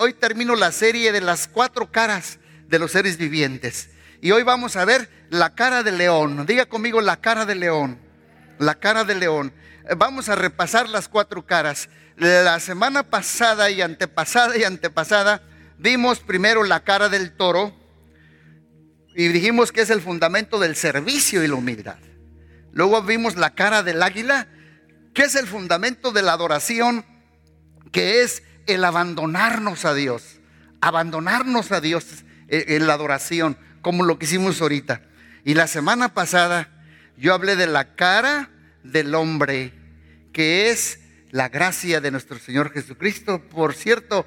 hoy termino la serie de las cuatro caras de los seres vivientes. Y hoy vamos a ver la cara del león. Diga conmigo la cara del león. La cara del león. Vamos a repasar las cuatro caras. La semana pasada y antepasada y antepasada vimos primero la cara del toro y dijimos que es el fundamento del servicio y la humildad. Luego vimos la cara del águila, que es el fundamento de la adoración, que es el abandonarnos a Dios. Abandonarnos a Dios en la adoración, como lo que hicimos ahorita. Y la semana pasada yo hablé de la cara del hombre, que es la gracia de nuestro Señor Jesucristo. Por cierto,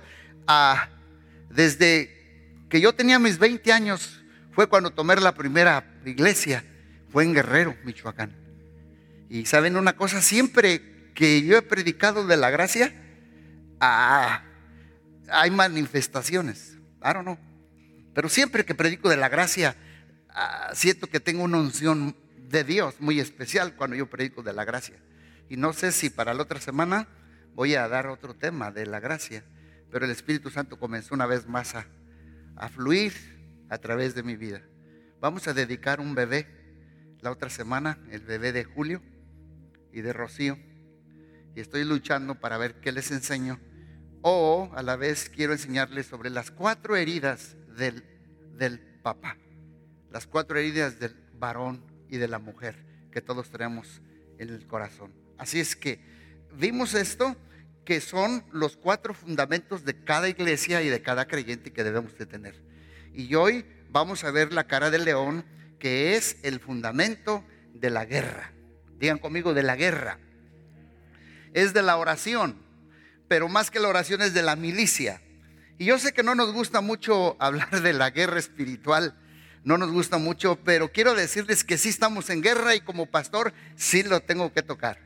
desde que yo tenía mis 20 años, fue cuando tomé la primera iglesia, fue en Guerrero, Michoacán. Y saben una cosa, siempre que yo he predicado de la gracia, ah, hay manifestaciones. I don't know. Pero siempre que predico de la gracia, ah, siento que tengo una unción de Dios muy especial cuando yo predico de la gracia. Y no sé si para la otra semana voy a dar otro tema de la gracia, pero el Espíritu Santo comenzó una vez más a, a fluir a través de mi vida. Vamos a dedicar un bebé la otra semana, el bebé de Julio y de Rocío. Y estoy luchando para ver qué les enseño. O a la vez quiero enseñarles sobre las cuatro heridas del, del papá. Las cuatro heridas del varón y de la mujer que todos tenemos en el corazón. Así es que vimos esto, que son los cuatro fundamentos de cada iglesia y de cada creyente que debemos de tener. Y hoy vamos a ver la cara del león, que es el fundamento de la guerra. Digan conmigo, de la guerra. Es de la oración, pero más que la oración es de la milicia. Y yo sé que no nos gusta mucho hablar de la guerra espiritual, no nos gusta mucho, pero quiero decirles que sí estamos en guerra y como pastor sí lo tengo que tocar.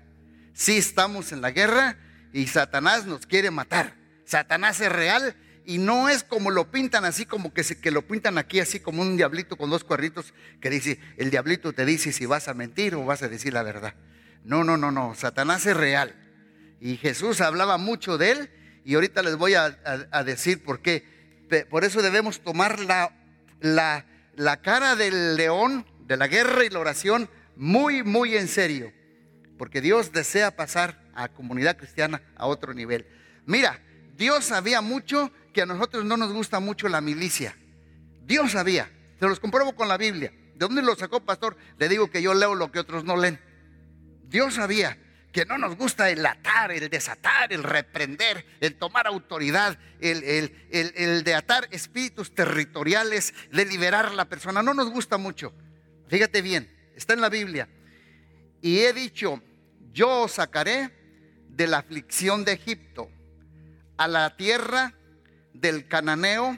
Sí estamos en la guerra y Satanás nos quiere matar. Satanás es real y no es como lo pintan así, como que, que lo pintan aquí así como un diablito con dos cuerritos que dice, el diablito te dice si vas a mentir o vas a decir la verdad. No, no, no, no, Satanás es real. Y Jesús hablaba mucho de él y ahorita les voy a, decir por qué. Por eso debemos tomar la, la, la cara del león, de la guerra y la oración muy, muy en serio. Porque Dios desea pasar a comunidad cristiana a otro nivel. Mira, Dios sabía mucho que a nosotros no nos gusta mucho la milicia. Dios sabía. Se los compruebo con la Biblia. ¿De dónde lo sacó, pastor? Le digo que yo leo lo que otros no leen. Dios sabía que no nos gusta el atar, el desatar, el reprender, el tomar autoridad, el, el, el, de atar espíritus territoriales, de liberar a la persona. No nos gusta mucho. Fíjate bien, está en la Biblia. Y he dicho, yo os sacaré de la aflicción de Egipto a la tierra del cananeo,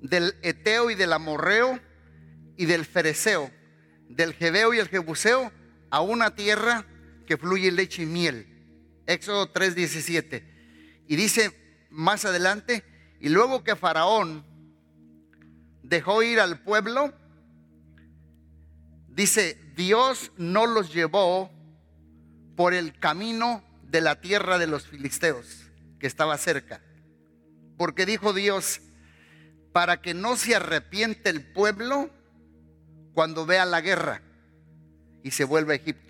del eteo y del amorreo y del fereceo, del jebeo y el jebuseo, a una tierra que fluye leche y miel. Éxodo 3:17. Y dice más adelante, y luego que Faraón dejó ir al pueblo, dice, Dios no los llevó por el camino de la tierra de los filisteos que estaba cerca. Porque dijo Dios, para que no se arrepiente el pueblo cuando vea la guerra y se vuelva a Egipto.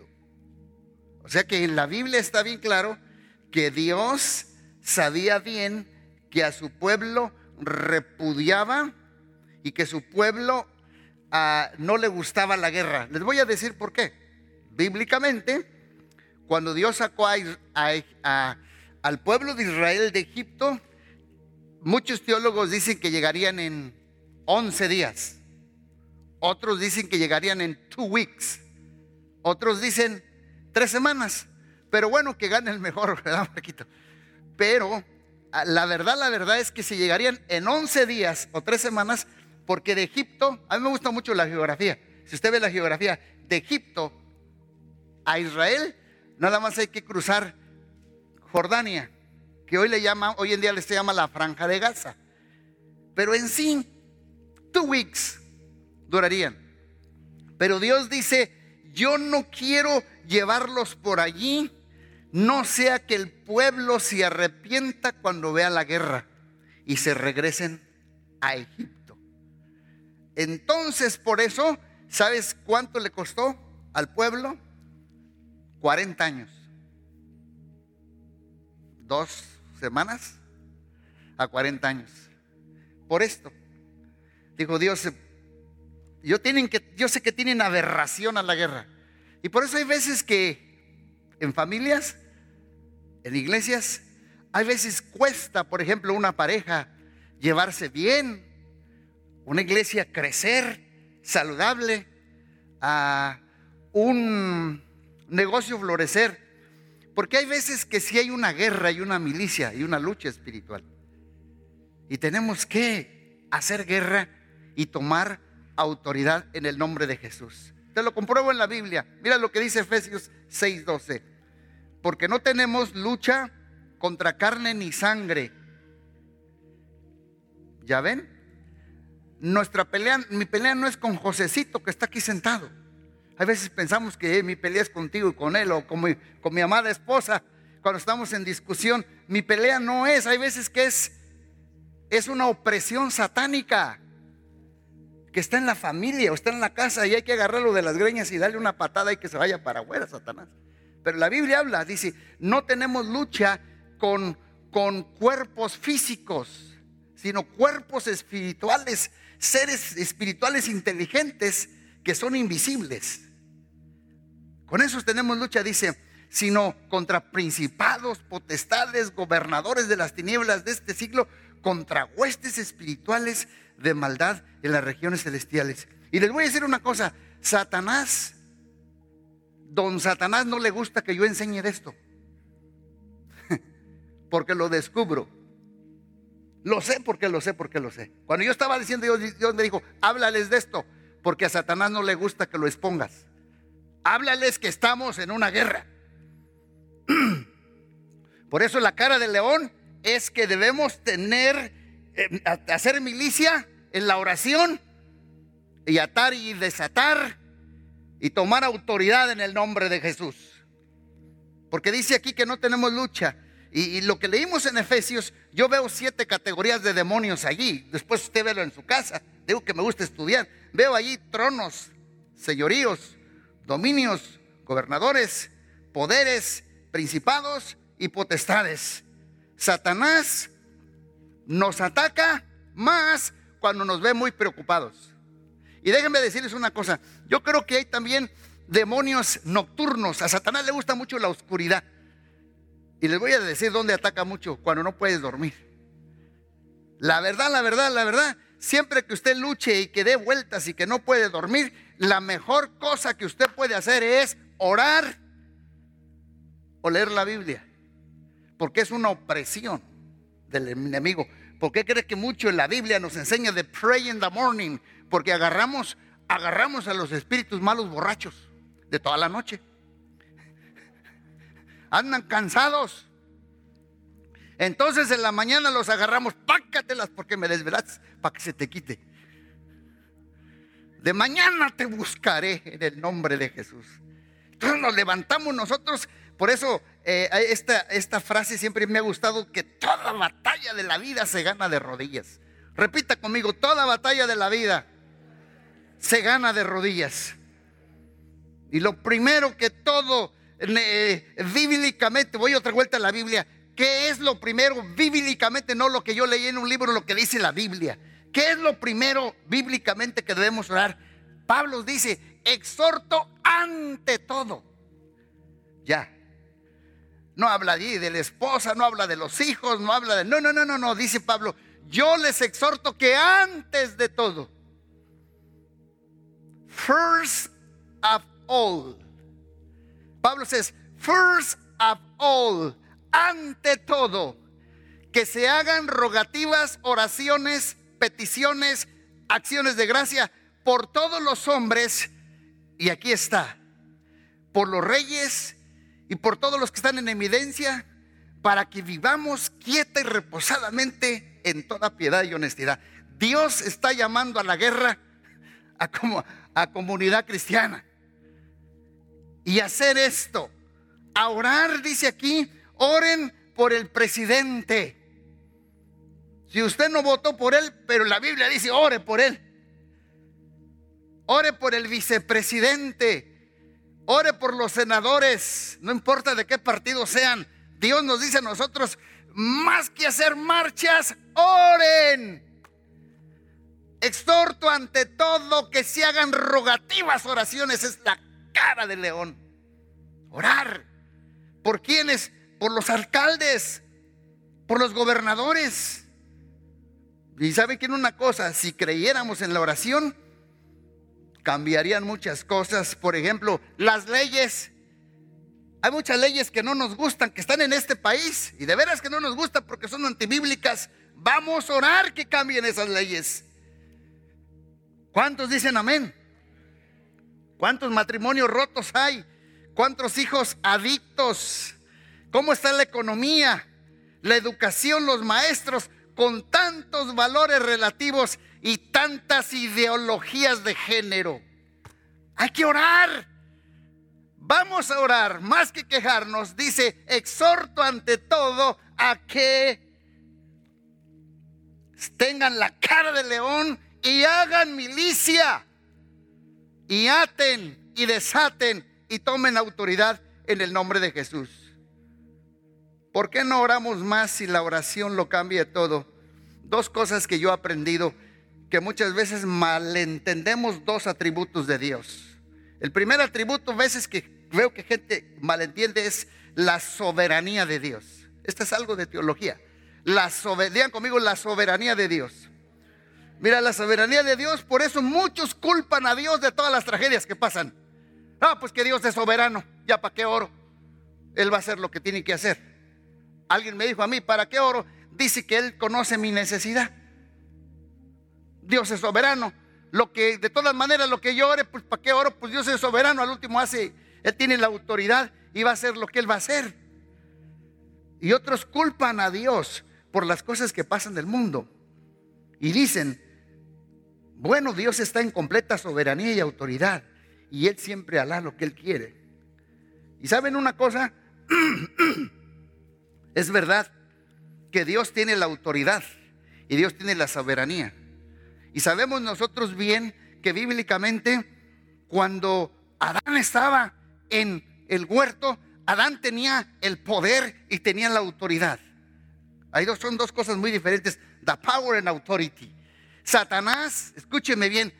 O sea que en la Biblia está bien claro que Dios sabía bien que a su pueblo repudiaba y que su pueblo ah, no le gustaba la guerra. Les voy a decir por qué. Bíblicamente, cuando Dios sacó al pueblo de Israel de Egipto, muchos teólogos dicen que llegarían en 11 días. Otros dicen que llegarían en two weeks. Otros dicen tres semanas. Pero bueno, que gane el mejor, ¿verdad, Marquito? Pero ah, la verdad, la verdad es que se llegarían en 11 días o tres semanas, porque de Egipto, a mí me gusta mucho la geografía. Si usted ve la geografía, de Egipto a Israel, nada más hay que cruzar Jordania, que hoy le llama, hoy en día se llama la franja de Gaza. Pero en sí, two weeks durarían. Pero Dios dice, yo no quiero llevarlos por allí, no sea que el pueblo se arrepienta cuando vea la guerra y se regresen a Egipto. Entonces, por eso, ¿sabes cuánto le costó al pueblo? 40 años. Dos semanas a 40 años. Por esto. Dijo Dios, yo, tienen que, yo sé que tienen aberración a la guerra. Y por eso hay veces que en familias, en iglesias, hay veces cuesta, por ejemplo, una pareja llevarse bien, una iglesia crecer saludable, un negocio florecer. Porque hay veces que si hay una guerra y una milicia y una lucha espiritual. Y tenemos que hacer guerra y tomar autoridad en el nombre de Jesús. Te lo compruebo en la Biblia. Mira lo que dice Efesios 6:12. Porque no tenemos lucha contra carne ni sangre. ¿Ya ven? Nuestra pelea, mi pelea no es con Josecito que está aquí sentado. A veces pensamos que mi pelea es contigo y con él o con mi, con mi amada esposa. Cuando estamos en discusión, mi pelea no es. Hay veces que es, es una opresión satánica que está en la familia o está en la casa y hay que agarrarlo de las greñas y darle una patada y que se vaya para afuera, Satanás. Pero la Biblia habla, dice, no tenemos lucha con, con cuerpos físicos, sino cuerpos espirituales, seres espirituales inteligentes que son invisibles. Con esos tenemos lucha, dice, sino contra principados, potestades, gobernadores de las tinieblas de este siglo, contra huestes espirituales de maldad en las regiones celestiales. Y les voy a decir una cosa, Satanás, don Satanás no le gusta que yo enseñe de esto, porque lo descubro. Lo sé porque lo sé porque lo sé. Cuando yo estaba diciendo, Dios, Dios me dijo, háblales de esto porque a Satanás no le gusta que lo expongas. Háblales que estamos en una guerra. Por eso la cara del león es que debemos tener, eh, hacer milicia en la oración y atar y desatar y tomar autoridad en el nombre de Jesús. Porque dice aquí que no tenemos lucha. Y, lo que leímos en Efesios, yo veo siete categorías de demonios allí. Después usted velo en su casa. Digo que me gusta estudiar. Veo allí tronos, señoríos, dominios, gobernadores, poderes, principados y potestades. Satanás nos ataca más cuando nos ve muy preocupados. Y déjenme decirles una cosa, yo creo que hay también demonios nocturnos. A Satanás le gusta mucho la oscuridad. Y les voy a decir dónde ataca mucho, cuando no puedes dormir. La verdad, la verdad, la verdad, siempre que usted luche y que dé vueltas y que no puede dormir, la mejor cosa que usted puede hacer es orar o leer la Biblia. Porque es una opresión del enemigo. ¿Por qué cree que mucho en la Biblia nos enseña de pray in the morning? Porque agarramos, agarramos a los espíritus malos borrachos de toda la noche. Andan cansados entonces en la mañana los agarramos, pácatelas porque me desvelas para que se te quite. De mañana te buscaré en el nombre de Jesús. Entonces nos levantamos nosotros. Por eso eh, esta, esta frase siempre me ha gustado, que toda batalla de la vida se gana de rodillas. Repita conmigo, toda batalla de la vida se gana de rodillas. Y lo primero que todo, eh, bíblicamente, voy otra vuelta a la Biblia, ¿Qué es lo primero bíblicamente? No lo que yo leí en un libro, lo que dice la Biblia. ¿Qué es lo primero bíblicamente que debemos orar? Pablo dice, exhorto ante todo. Ya. No habla allí de la esposa, no habla de los hijos, no habla de... No, no, no, no, no, dice Pablo, yo les exhorto que antes de todo, first of all, Pablo dice, first of all, ante todo, que se hagan rogativas, oraciones, peticiones, acciones de gracia por todos los hombres, y aquí está, por los reyes y por todos los que están en evidencia, para que vivamos quieta y reposadamente en toda piedad y honestidad. Dios está llamando a la guerra a, como, a comunidad cristiana. Y hacer esto a orar, dice aquí, oren por el presidente. Si usted no votó por él, pero la Biblia dice, ore por él. Ore por el vicepresidente. Ore por los senadores. No importa de qué partido sean. Dios nos dice a nosotros, más que hacer marchas, oren. Exhorto ante todo que se hagan rogativas oraciones. Es la cara del león. Orar. ¿Por quiénes? Por los alcaldes, por los gobernadores. Y sabe que en una cosa, si creyéramos en la oración, cambiarían muchas cosas. Por ejemplo, las leyes. Hay muchas leyes que no nos gustan, que están en este país, y de veras que no nos gustan porque son antibíblicas. Vamos a orar que cambien esas leyes. ¿Cuántos dicen amén? ¿Cuántos matrimonios rotos hay? ¿Cuántos hijos adictos? ¿Cómo está la economía? La educación, los maestros, con tantos valores relativos y tantas ideologías de género. Hay que orar. Vamos a orar, más que quejarnos. Dice, exhorto ante todo a que tengan la cara de león y hagan milicia y aten y desaten y tomen autoridad en el nombre de Jesús. ¿Por qué no oramos más si la oración lo cambia todo? Dos cosas que yo he aprendido, que muchas veces malentendemos dos atributos de Dios. El primer atributo, a veces que veo que gente malentiende, es la soberanía de Dios. Esto es algo de teología. La digan conmigo, la soberanía de Dios. Mira, la soberanía de Dios, por eso muchos culpan a Dios de todas las tragedias que pasan. Ah, pues que Dios es soberano, ya para qué oro. Él va a hacer lo que tiene que hacer. Alguien me dijo a mí, ¿para qué oro? dice que Él conoce mi necesidad. Dios es soberano. Lo que, de todas maneras, lo que yo ore, pues ¿para qué oro? Pues Dios es soberano. Al último hace, Él tiene la autoridad y va a hacer lo que Él va a hacer. Y otros culpan a Dios por las cosas que pasan del mundo. Y dicen, bueno, Dios está en completa soberanía y autoridad. Y Él siempre hará lo que Él quiere. Y saben una cosa, es verdad que Dios tiene la autoridad y Dios tiene la soberanía. Y sabemos nosotros bien que bíblicamente cuando Adán estaba en el huerto, Adán tenía el poder y tenía la autoridad. Dos, son dos cosas muy diferentes, the power and authority. Satanás, escúcheme bien,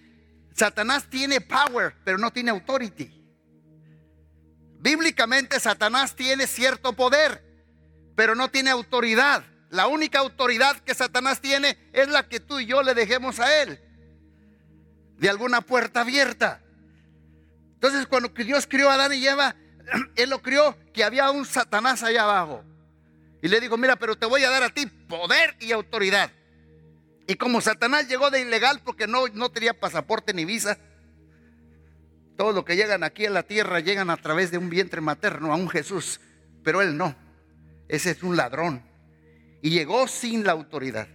Satanás tiene power, pero no tiene authority. Bíblicamente Satanás tiene cierto poder, pero no tiene autoridad. La única autoridad que Satanás tiene es la que tú y yo le dejemos a él. De alguna puerta abierta. Entonces cuando Dios crió a Adán y Eva, él lo crió que había un Satanás allá abajo. Y le dijo, mira, pero te voy a dar a ti poder y autoridad. Y como Satanás llegó de ilegal porque no, no tenía pasaporte ni visa, todos los que llegan aquí a la tierra llegan a través de un vientre materno, a un Jesús, pero él no. Ese es un ladrón y llegó sin la autoridad.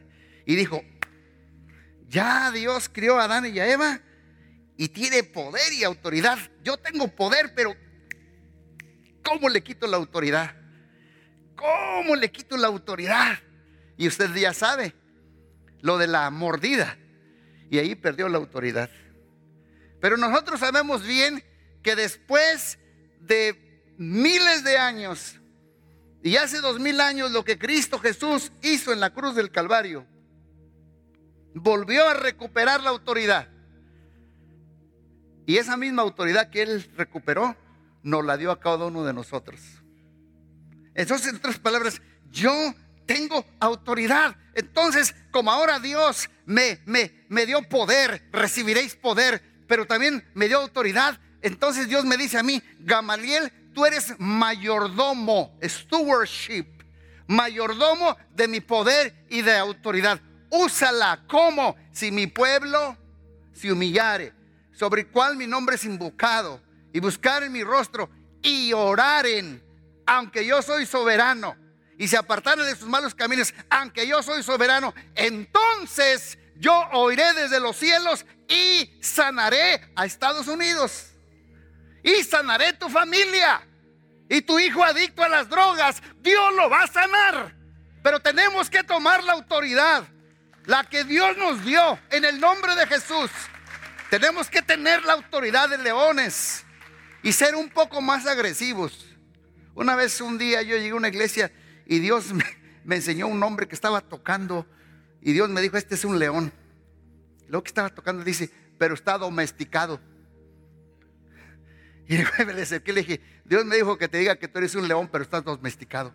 Y dijo, ya Dios crió a Adán y a Eva y tiene poder y autoridad. Yo tengo poder, pero ¿cómo le quito la autoridad? ¿Cómo le quito la autoridad? Y usted ya sabe lo de la mordida. Y ahí perdió la autoridad. Pero nosotros sabemos bien que después de miles de años y hace dos mil años lo que Cristo Jesús hizo en la cruz del Calvario, volvió a recuperar la autoridad. Y esa misma autoridad que Él recuperó, nos la dio a cada uno de nosotros. Entonces, en otras palabras, yo tengo autoridad. Entonces, como ahora Dios me, me, me dio poder, recibiréis poder, pero también me dio autoridad. Entonces Dios me dice a mí, Gamaliel, tú eres mayordomo, stewardship, mayordomo de mi poder y de autoridad. Úsala como si mi pueblo se humillare, sobre el cual mi nombre es invocado, y buscar en mi rostro y oraren, aunque yo soy soberano, y se apartaren de sus malos caminos, aunque yo soy soberano, entonces yo oiré desde los cielos y sanaré a Estados Unidos y sanaré tu familia. Y tu hijo adicto a las drogas, Dios lo va a sanar. Pero tenemos que tomar la autoridad, la que Dios nos dio en el nombre de Jesús. Tenemos que tener la autoridad de leones y ser un poco más agresivos. Una vez, un día, yo llegué a una iglesia y Dios me, me enseñó un hombre que estaba tocando y Dios me dijo, este es un león. Lo que estaba tocando dice, pero está domesticado. Y me le acerqué le dije, Dios me dijo que te diga que tú eres un león, pero estás domesticado.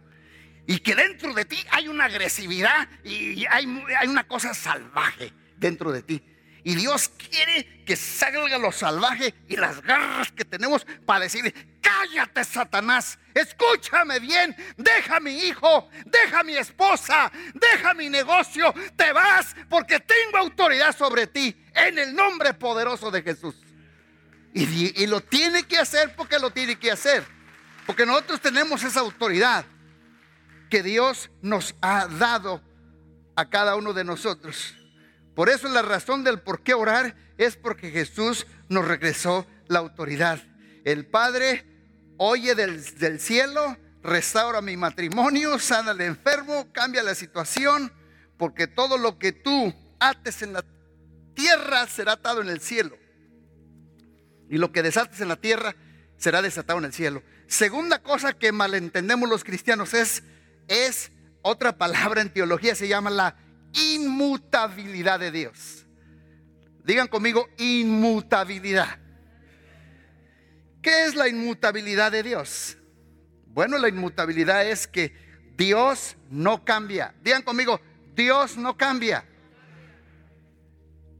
Y que dentro de ti hay una agresividad y hay, hay una cosa salvaje dentro de ti. Y Dios quiere que salga lo salvaje y las garras que tenemos para decirle, cállate Satanás, escúchame bien, deja mi hijo, deja mi esposa, deja mi negocio, te vas porque tengo autoridad sobre ti en el nombre poderoso de Jesús. Y, lo tiene que hacer porque lo tiene que hacer, porque nosotros tenemos esa autoridad que Dios nos ha dado a cada uno de nosotros. Por eso la razón del por qué orar es porque Jesús nos regresó la autoridad. El Padre oye del, del cielo, restaura mi matrimonio, sana al enfermo, cambia la situación, porque todo lo que tú ates en la tierra será atado en el cielo. Y lo que desates en la tierra será desatado en el cielo. Segunda cosa que malentendemos los cristianos es, es otra palabra en teología, se llama la inmutabilidad de Dios. Digan conmigo, inmutabilidad. ¿Qué es la inmutabilidad de Dios? Bueno, la inmutabilidad es que Dios no cambia. Digan conmigo, Dios no cambia.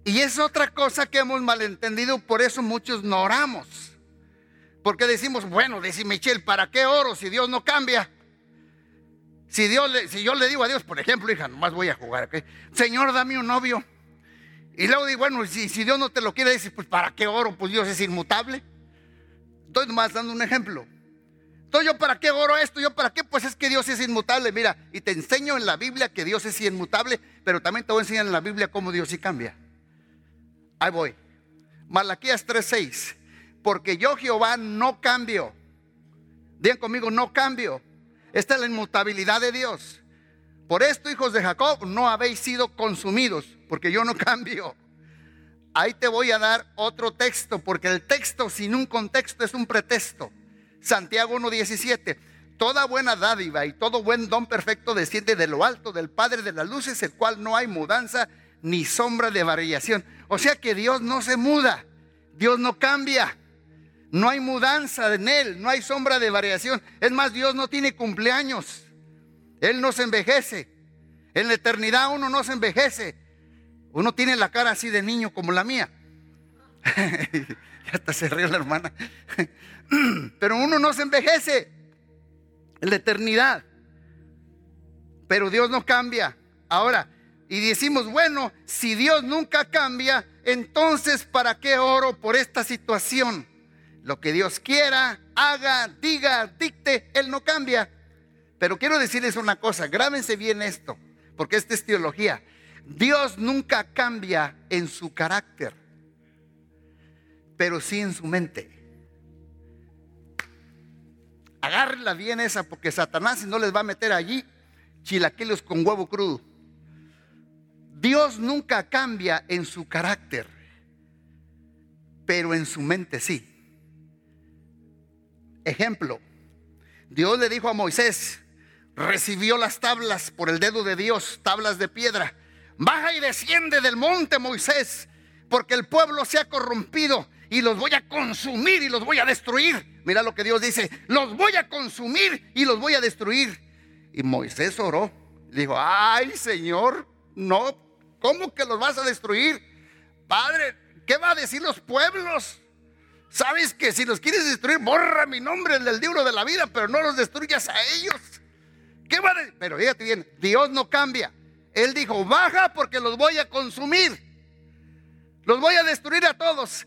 Y es otra cosa que hemos malentendido, por eso muchos no oramos. Porque decimos, bueno, dice Michelle, ¿para qué oro si Dios no cambia? Si, Dios si yo le digo a Dios, por ejemplo, hija, nomás voy a jugar, Señor, dame un novio. Y luego digo, bueno, si, Dios no te lo quiere decir, pues ¿para qué oro? Pues Dios es inmutable. Estoy nomás dando un ejemplo. Entonces, ¿yo para qué oro esto? ¿Yo para qué? Pues es que Dios es inmutable. Mira, y te enseño en la Biblia que Dios es inmutable, pero también te voy a enseñar en la Biblia cómo Dios sí cambia. Ahí voy. Malaquías 3:6. Porque yo, Jehová, no cambio. Digan conmigo, no cambio. Esta es la inmutabilidad de Dios. Por esto, hijos de Jacob, no habéis sido consumidos, porque yo no cambio. Ahí te voy a dar otro texto, porque el texto sin un contexto es un pretexto. Santiago 1.17. Toda buena dádiva y todo buen don perfecto desciende de lo alto del Padre de las luces, el cual no hay mudanza ni sombra de variación. O sea que Dios no se muda, Dios no cambia. No hay mudanza en Él, no hay sombra de variación. Es más, Dios no tiene cumpleaños. Él no se envejece. En la eternidad uno no se envejece. Uno tiene la cara así de niño como la mía. hasta se rió la hermana. Pero uno no se envejece en la eternidad. Pero Dios no cambia. Ahora, y decimos, bueno, si Dios nunca cambia, entonces ¿para qué oro por esta situación? Lo que Dios quiera, haga, diga, dicte, Él no cambia. Pero quiero decirles una cosa, grábense bien esto, porque esta es teología. Dios nunca cambia en su carácter, pero sí en su mente. Agárrenla bien esa, porque Satanás no les va a meter allí chilaquiles con huevo crudo. Dios nunca cambia en su carácter, pero en su mente sí. Ejemplo, Dios le dijo a Moisés, recibió las tablas por el dedo de Dios, tablas de piedra. Baja y desciende del monte, Moisés, porque el pueblo se ha corrompido y los voy a consumir y los voy a destruir. Mira lo que Dios dice, los voy a consumir y los voy a destruir. Y Moisés oró, dijo, ay Señor, no, ¿cómo que los vas a destruir? Padre, ¿qué va a decir los pueblos? Sabes que si los quieres destruir, borra mi nombre en el libro de la vida, pero no los destruyas a ellos. ¿Qué va a decir? Pero fíjate bien, Dios no cambia. Él dijo, baja porque los voy a consumir. Los voy a destruir a todos.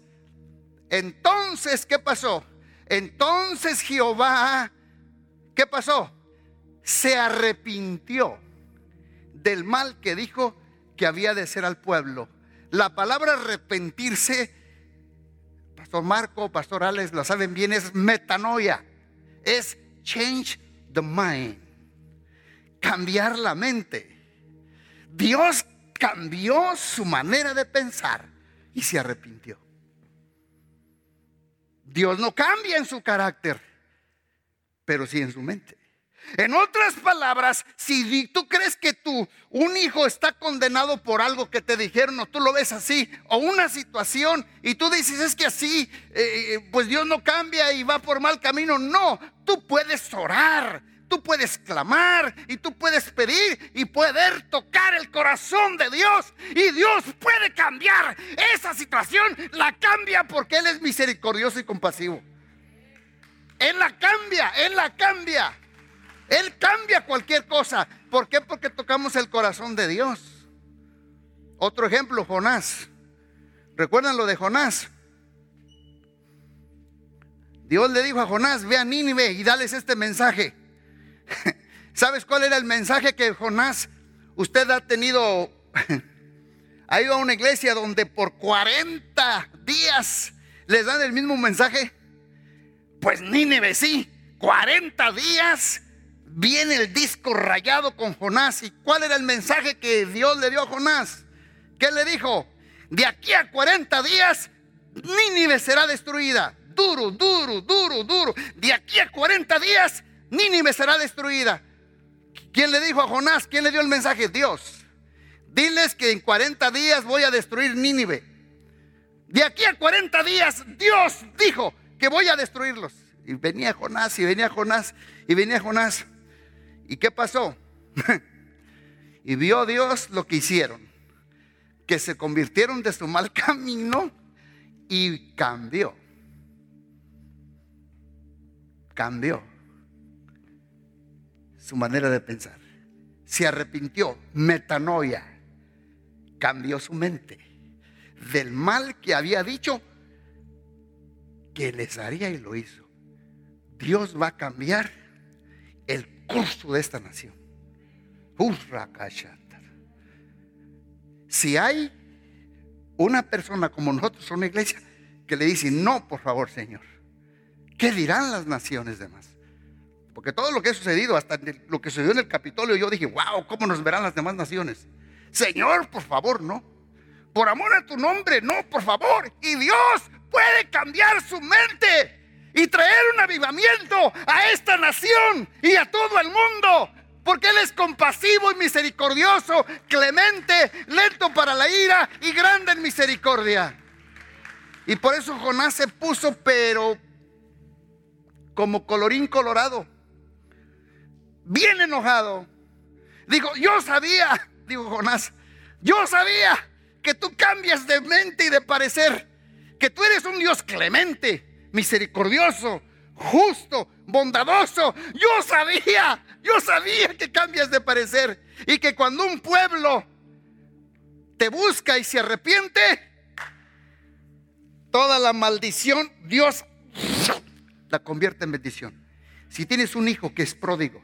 Entonces, ¿qué pasó? Entonces Jehová, ¿qué pasó? Se arrepintió del mal que dijo que había de ser al pueblo. La palabra arrepentirse Pastor Marco, Pastor Alex, lo saben bien, es metanoia. Es change the mind. Cambiar la mente. Dios cambió su manera de pensar y se arrepintió. Dios no cambia en su carácter, pero sí en su mente. En otras palabras, si tú crees que tú, un hijo está condenado por algo que te dijeron o tú lo ves así, o una situación y tú dices es que así, eh, eh, pues Dios no cambia y va por mal camino, no, tú puedes orar, tú puedes clamar y tú puedes pedir y poder tocar el corazón de Dios y Dios puede cambiar esa situación, la cambia porque Él es misericordioso y compasivo. Él la cambia, Él la cambia. Él cambia cualquier cosa. ¿Por qué? Porque tocamos el corazón de Dios. Otro ejemplo, Jonás. ¿Recuerdan lo de Jonás? Dios le dijo a Jonás, ve a Nínive y dales este mensaje. ¿Sabes cuál era el mensaje que Jonás, usted ha tenido, ha ido a una iglesia donde por 40 días les dan el mismo mensaje? Pues Nínive sí, 40 días viene el disco rayado con Jonás. ¿Y cuál era el mensaje que Dios le dio a Jonás? ¿Qué le dijo? De aquí a 40 días, Nínive será destruida. Duro, duro, duro, duro. De aquí a 40 días, Nínive será destruida. ¿Quién le dijo a Jonás? ¿Quién le dio el mensaje? Dios. Diles que en 40 días voy a destruir Nínive. De aquí a 40 días, Dios dijo que voy a destruirlos. Y venía Jonás, y venía Jonás, y venía Jonás. ¿Y qué pasó? y vio Dios lo que hicieron, que se convirtieron de su mal camino y cambió. Cambió su manera de pensar. Se arrepintió, metanoia, cambió su mente del mal que había dicho que les haría y lo hizo. Dios va a cambiar el curso de esta nación. Si hay una persona como nosotros, una iglesia, que le dice, no, por favor, Señor, ¿qué dirán las naciones demás? Porque todo lo que ha sucedido, hasta lo que sucedió en el Capitolio, yo dije, wow, ¿cómo nos verán las demás naciones? Señor, por favor, no. Por amor a tu nombre, no, por favor. Y Dios puede cambiar su mente y traer un avivamiento a esta nación y a todo el mundo. Porque Él es compasivo y misericordioso, clemente, lento para la ira y grande en misericordia. Y por eso Jonás se puso, pero como colorín colorado, bien enojado. Dijo, yo sabía, dijo Jonás, yo sabía que tú cambias de mente y de parecer, que tú eres un Dios clemente, misericordioso, justo, bondadoso. Yo sabía, yo sabía que cambias de parecer y que cuando un pueblo te busca y se arrepiente, toda la maldición Dios la convierte en bendición. Si tienes un hijo que es pródigo,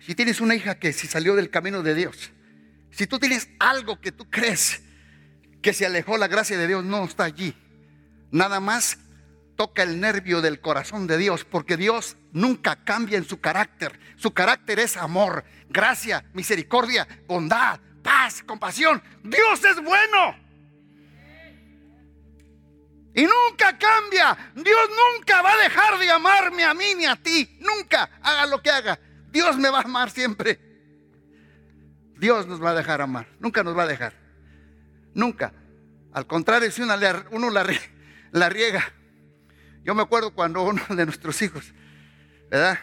si tienes una hija que se salió del camino de Dios, si tú tienes algo que tú crees que se alejó la gracia de Dios, no está allí. Nada más toca el nervio del corazón de Dios, porque Dios nunca cambia en su carácter. Su carácter es amor, gracia, misericordia, bondad, paz, compasión. Dios es bueno. Y nunca cambia. Dios nunca va a dejar de amarme a mí ni a ti. Nunca, haga lo que haga. Dios me va a amar siempre. Dios nos va a dejar amar. Nunca nos va a dejar. Nunca. Al contrario, si uno, la, riega, yo me acuerdo cuando uno de nuestros hijos, ¿verdad?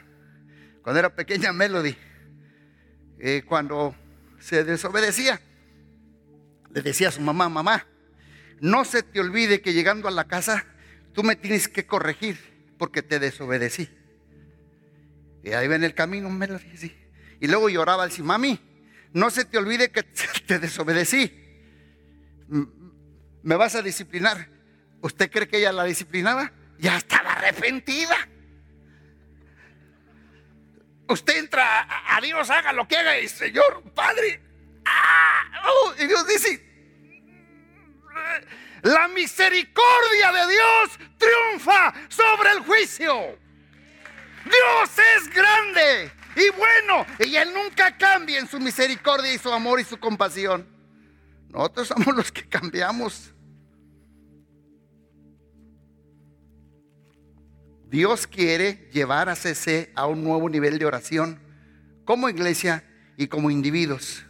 Cuando era pequeña Melody, eh, cuando se desobedecía, le decía a su mamá, mamá, no se te olvide que llegando a la casa tú me tienes que corregir porque te desobedecí. Y ahí ven el camino, Melody. Y luego lloraba, decía, mami, no se te olvide que te desobedecí. Me vas a disciplinar. ¿Usted cree que ella la disciplinaba? Ya estaba arrepentida. Usted entra a Dios, haga lo que haga, y Señor, Padre, ah, oh, y Dios dice, la misericordia de Dios triunfa sobre el juicio. Dios es grande y bueno y Él nunca cambia en su misericordia y su amor y su compasión. Nosotros somos los que cambiamos. Dios quiere llevar a CC a un nuevo nivel de oración como iglesia y como individuos.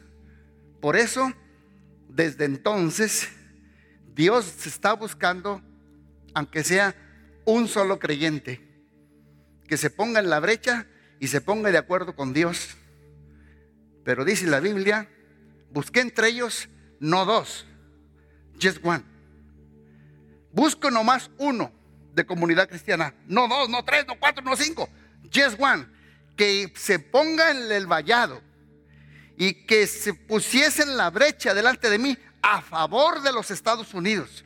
Por eso, desde entonces, Dios está buscando, aunque sea un solo creyente, que se ponga en la brecha y se ponga de acuerdo con Dios. Pero dice la Biblia, busqué entre ellos no dos, just one. Busco nomás uno de comunidad cristiana. No dos, no tres, no cuatro, no cinco. Just one. Que se ponga en el vallado y que se pusiese en la brecha delante de mí a favor de los Estados Unidos,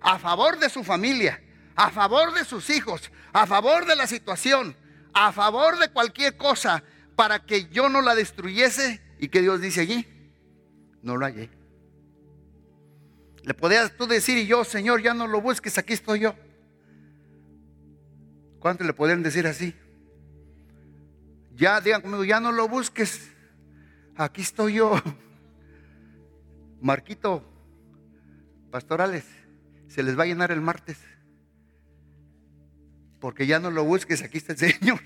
a favor de su familia, a favor de sus hijos, a favor de la situación, a favor de cualquier cosa para que yo no la destruyese. ¿Y que Dios dice allí? No lo hallé. Le podías tú decir y yo, Señor, ya no lo busques, aquí estoy yo. ¿Cuántos le pueden decir así? Ya, digan conmigo, ya no lo busques. Aquí estoy yo. Marquito, pastorales, se les va a llenar el martes. Porque ya no lo busques, aquí está el Señor.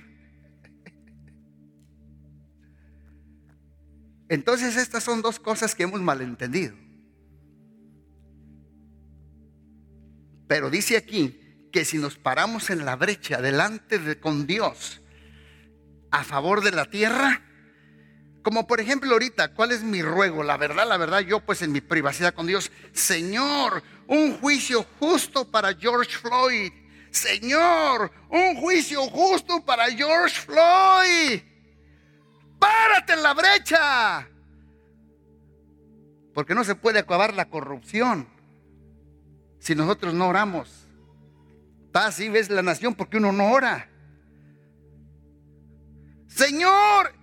Entonces estas son dos cosas que hemos malentendido. Pero dice aquí que si nos paramos en la brecha delante de con Dios a favor de la tierra, como por ejemplo ahorita, ¿cuál es mi ruego? La verdad, la verdad, yo pues en mi privacidad con Dios, Señor, un juicio justo para George Floyd. Señor, un juicio justo para George Floyd. Párate en la brecha. Porque no se puede acabar la corrupción si nosotros no oramos así ves la nación porque uno no ora. Señor,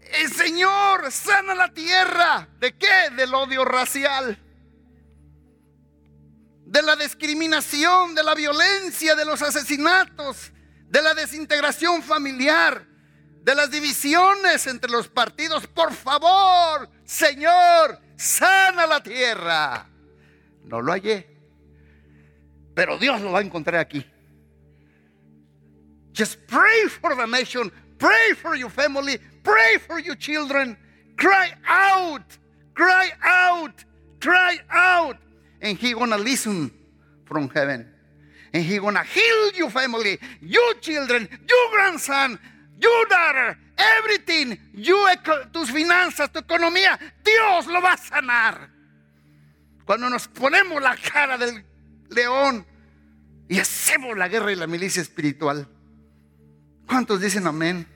el Señor sana la tierra. ¿De qué? Del odio racial. De la discriminación, de la violencia, de los asesinatos, de la desintegración familiar, de las divisiones entre los partidos. Por favor, Señor, sana la tierra. No lo hallé. Pero Dios lo va a encontrar aquí. Just pray for the nation, pray for your family, pray for your children. Cry out, cry out, cry out. And he gonna listen from heaven. And he gonna heal your family, your children, your grandson, your daughter, everything, you, tus finanzas, tu economía, Dios lo va a sanar. Cuando nos ponemos la cara del león y hacemos la guerra y la milicia espiritual. ¿Cuántos dicen amén?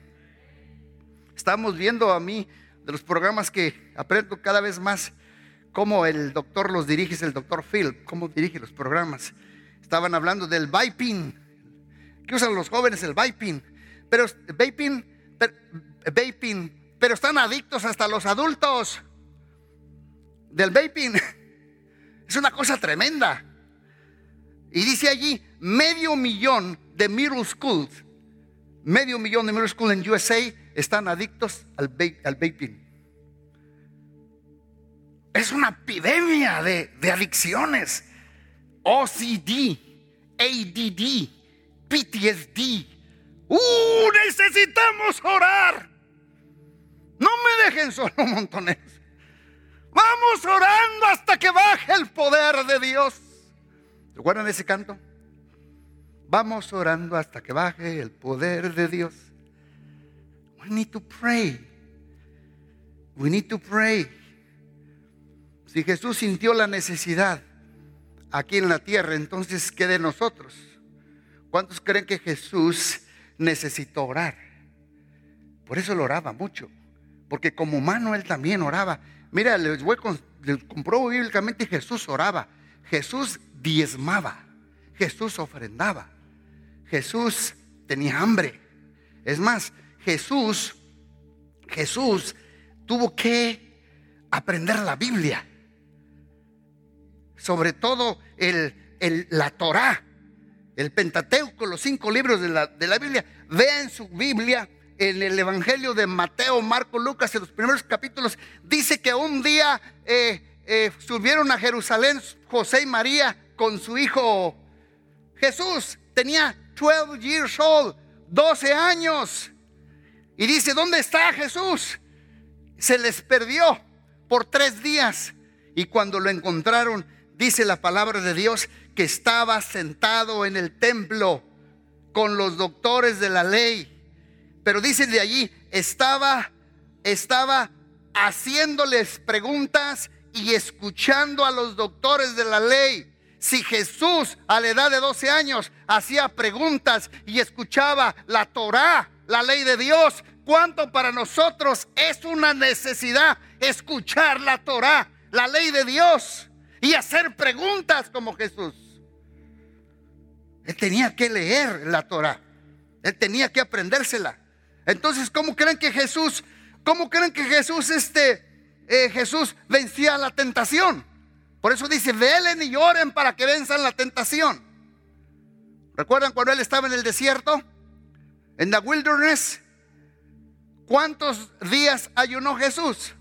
Estamos viendo a mí de los programas que aprendo cada vez más cómo el doctor los dirige, el doctor Phil, cómo dirige los programas. Estaban hablando del vaping, que usan los jóvenes el vaping, pero vaping, pero, vaping, pero están adictos hasta los adultos del vaping. Es una cosa tremenda. Y dice allí, medio millón de middle schools, medio millón de middle schools en USA están adictos al, vaping. Es una epidemia de, de adicciones. OCD, ADD, PTSD. ¡Uh! Necesitamos orar. No me dejen solo montones. Vamos orando hasta que baje el poder de Dios. ¿Recuerdan ese canto? Vamos orando hasta que baje el poder de Dios. We need to pray. We need to pray. Si Jesús sintió la necesidad aquí en la tierra, entonces ¿qué de nosotros? ¿Cuántos creen que Jesús necesitó orar? Por eso lo oraba mucho. Porque como humano él también oraba. Mira, les voy les compruebo bíblicamente Jesús oraba. Jesús diezmaba, Jesús ofrendaba, Jesús tenía hambre. Es más, Jesús, Jesús tuvo que aprender la Biblia, sobre todo el, la Torah. el Pentateuco, los cinco libros de la, de la Biblia. Vea en su Biblia, en el Evangelio de Mateo, Marco, Lucas, en los primeros capítulos, dice que un día eh, eh, subieron a Jerusalén José y María con su hijo Jesús. Tenía 12 years old, 12 años. Y dice, ¿dónde está Jesús? Se les perdió por tres días. Y cuando lo encontraron, dice la palabra de Dios que estaba sentado en el templo con los doctores de la ley. Pero dice de allí, estaba, estaba haciéndoles preguntas y escuchando a los doctores de la ley. Si Jesús a la edad de 12 años hacía preguntas y escuchaba la Torá, la ley de Dios, ¿cuánto para nosotros es una necesidad escuchar la Torá, la ley de Dios y hacer preguntas como Jesús? Él tenía que leer la Torah. Él tenía que aprendérsela. Entonces, ¿cómo creen que Jesús, cómo creen que Jesús, este, eh, Jesús vencía la tentación? Por eso dice, velen y oren para que venzan la tentación. ¿Recuerdan cuando él estaba en el desierto? En la wilderness. ¿Cuántos días ayunó Jesús?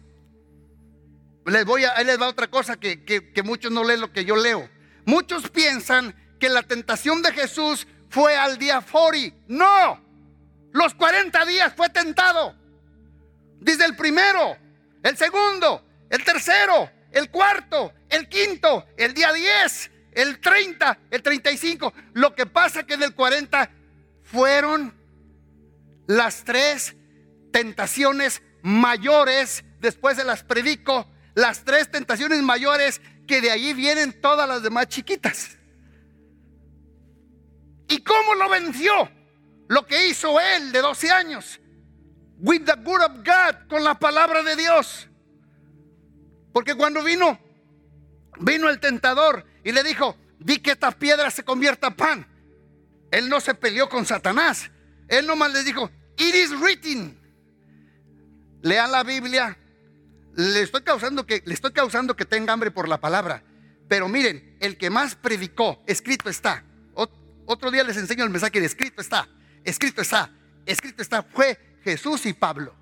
Les voy a, ahí les va otra cosa que, que muchos no leen lo que yo leo. Muchos piensan que la tentación de Jesús fue al día 40. No, los 40 días fue tentado. Dice el primero, el segundo, el tercero, el cuarto, el quinto, el día 10, el 30, el 35. Lo que pasa que en el 40 fueron las tres tentaciones mayores, después de las predico, las tres tentaciones mayores que de allí vienen todas las demás chiquitas. ¿Y cómo lo venció? Lo que hizo él de 12 años. With the word of God, con la palabra de Dios. Porque cuando vino, vino el tentador y le dijo, di que esta piedra se convierta en pan. Él no se peleó con Satanás. Él nomás le dijo, it is written. Lean la Biblia. Le estoy causando que, le estoy causando que tenga hambre por la palabra. Pero miren, el que más predicó, escrito está. Otro día les enseño el mensaje de escrito está, escrito está, escrito está. Fue Jesús y Pablo.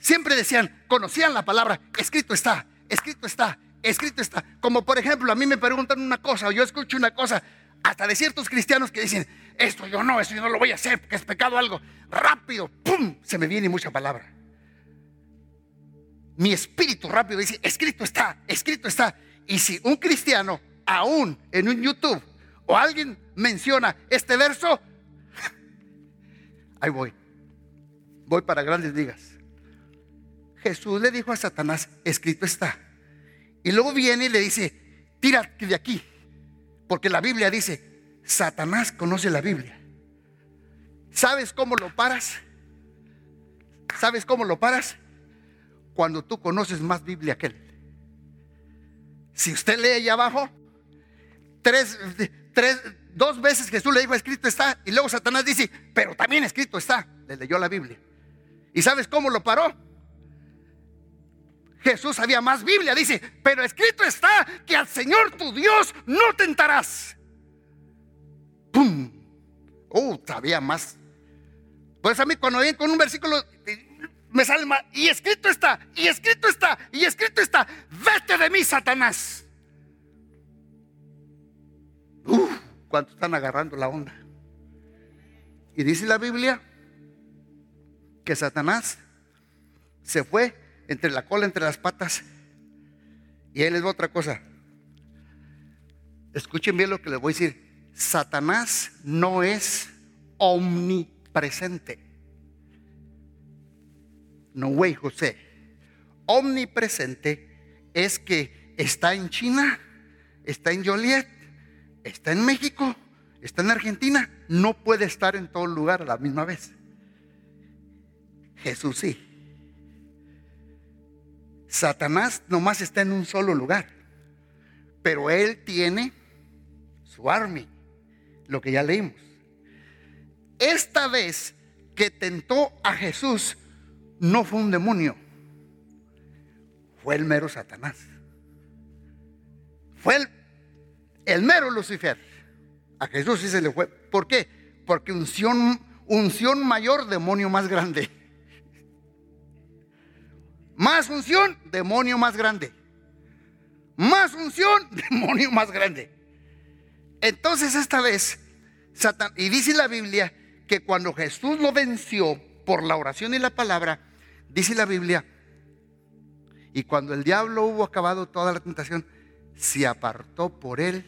Siempre decían, conocían la palabra, escrito está, escrito está, escrito está. Como por ejemplo, a mí me preguntan una cosa o yo escucho una cosa, hasta de ciertos cristianos que dicen, esto yo no, esto yo no lo voy a hacer porque es pecado algo. Rápido, ¡pum! Se me viene mucha palabra. Mi espíritu rápido dice, escrito está, escrito está. Y si un cristiano, aún en un YouTube, o alguien menciona este verso, ahí voy. Voy para grandes ligas. Jesús le dijo a Satanás, escrito está. Y luego viene y le dice, tírate de aquí. Porque la Biblia dice, Satanás conoce la Biblia. ¿Sabes cómo lo paras? ¿Sabes cómo lo paras? Cuando tú conoces más Biblia que él. Si usted lee allá abajo, tres, tres, dos veces Jesús le dijo, escrito está, y luego Satanás dice, pero también escrito está. Le leyó la Biblia. ¿Y sabes cómo lo paró? Jesús había más Biblia, dice, pero escrito está que al Señor tu Dios no tentarás. ¡Pum! Oh, sabía más. Pues a mí cuando viene con un versículo me sale más, y escrito está, y escrito está, y escrito está, vete de mí, Satanás. Uf, ¿cuánto están agarrando la onda? Y dice la Biblia que Satanás se fue entre la cola, entre las patas. Y ahí les va otra cosa. Escuchen bien lo que les voy a decir. Satanás no es omnipresente. No, güey, José. Omnipresente es que está en China, está en Joliet, está en México, está en Argentina, no puede estar en todo lugar a la misma vez. Jesús sí. Satanás nomás está en un solo lugar, pero él tiene su army, lo que ya leímos. Esta vez que tentó a Jesús no fue un demonio, fue el mero Satanás. Fue el el mero Lucifer. A Jesús sí se le fue. ¿Por qué? Porque unción, unción mayor, demonio más grande. Más unción, demonio más grande. Más unción, demonio más grande. Entonces esta vez, Satan, y dice la Biblia que cuando Jesús lo venció por la oración y la palabra, dice la Biblia, y cuando el diablo hubo acabado toda la tentación, se apartó por él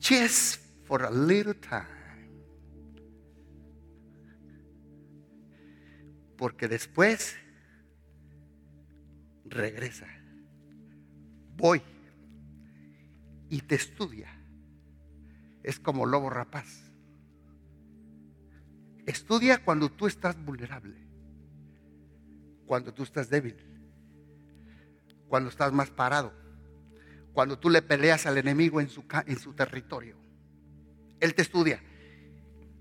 just for a little time. Porque después regresa. Voy y te estudia. Es como lobo rapaz. Estudia cuando tú estás vulnerable, cuando tú estás débil, cuando estás más parado, cuando tú le peleas al enemigo en su, en su territorio. Él te estudia.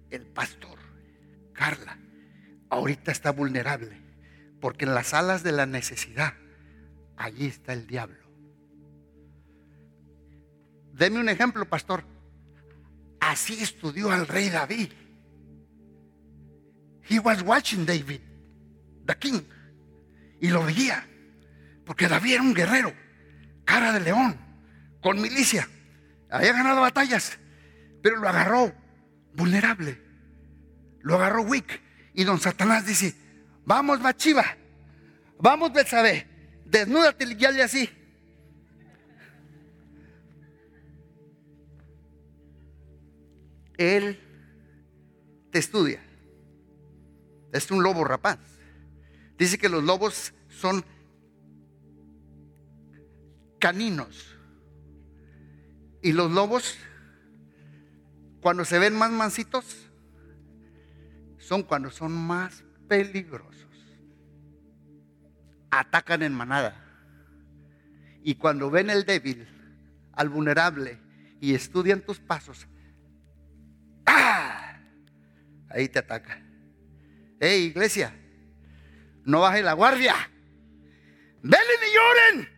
El pastor, Carla, ahorita está vulnerable, porque en las alas de la necesidad, allí está el diablo. Deme un ejemplo, pastor. Así estudió al rey David. He was watching David, the king, y lo veía, porque David era un guerrero, cara de león, con milicia, había ganado batallas, pero lo agarró vulnerable, lo agarró weak, y don Satanás dice, vamos Bachiva, vamos Betsabe, desnúdate y ya así. Él te estudia. Es un lobo rapaz. Dice que los lobos son caninos. Y los lobos, cuando se ven más mansitos, son cuando son más peligrosos. Atacan en manada. Y cuando ven el débil, al vulnerable, y estudian tus pasos, ¡ah! ahí te ataca. Hey, iglesia, no baje la guardia. Velen y lloren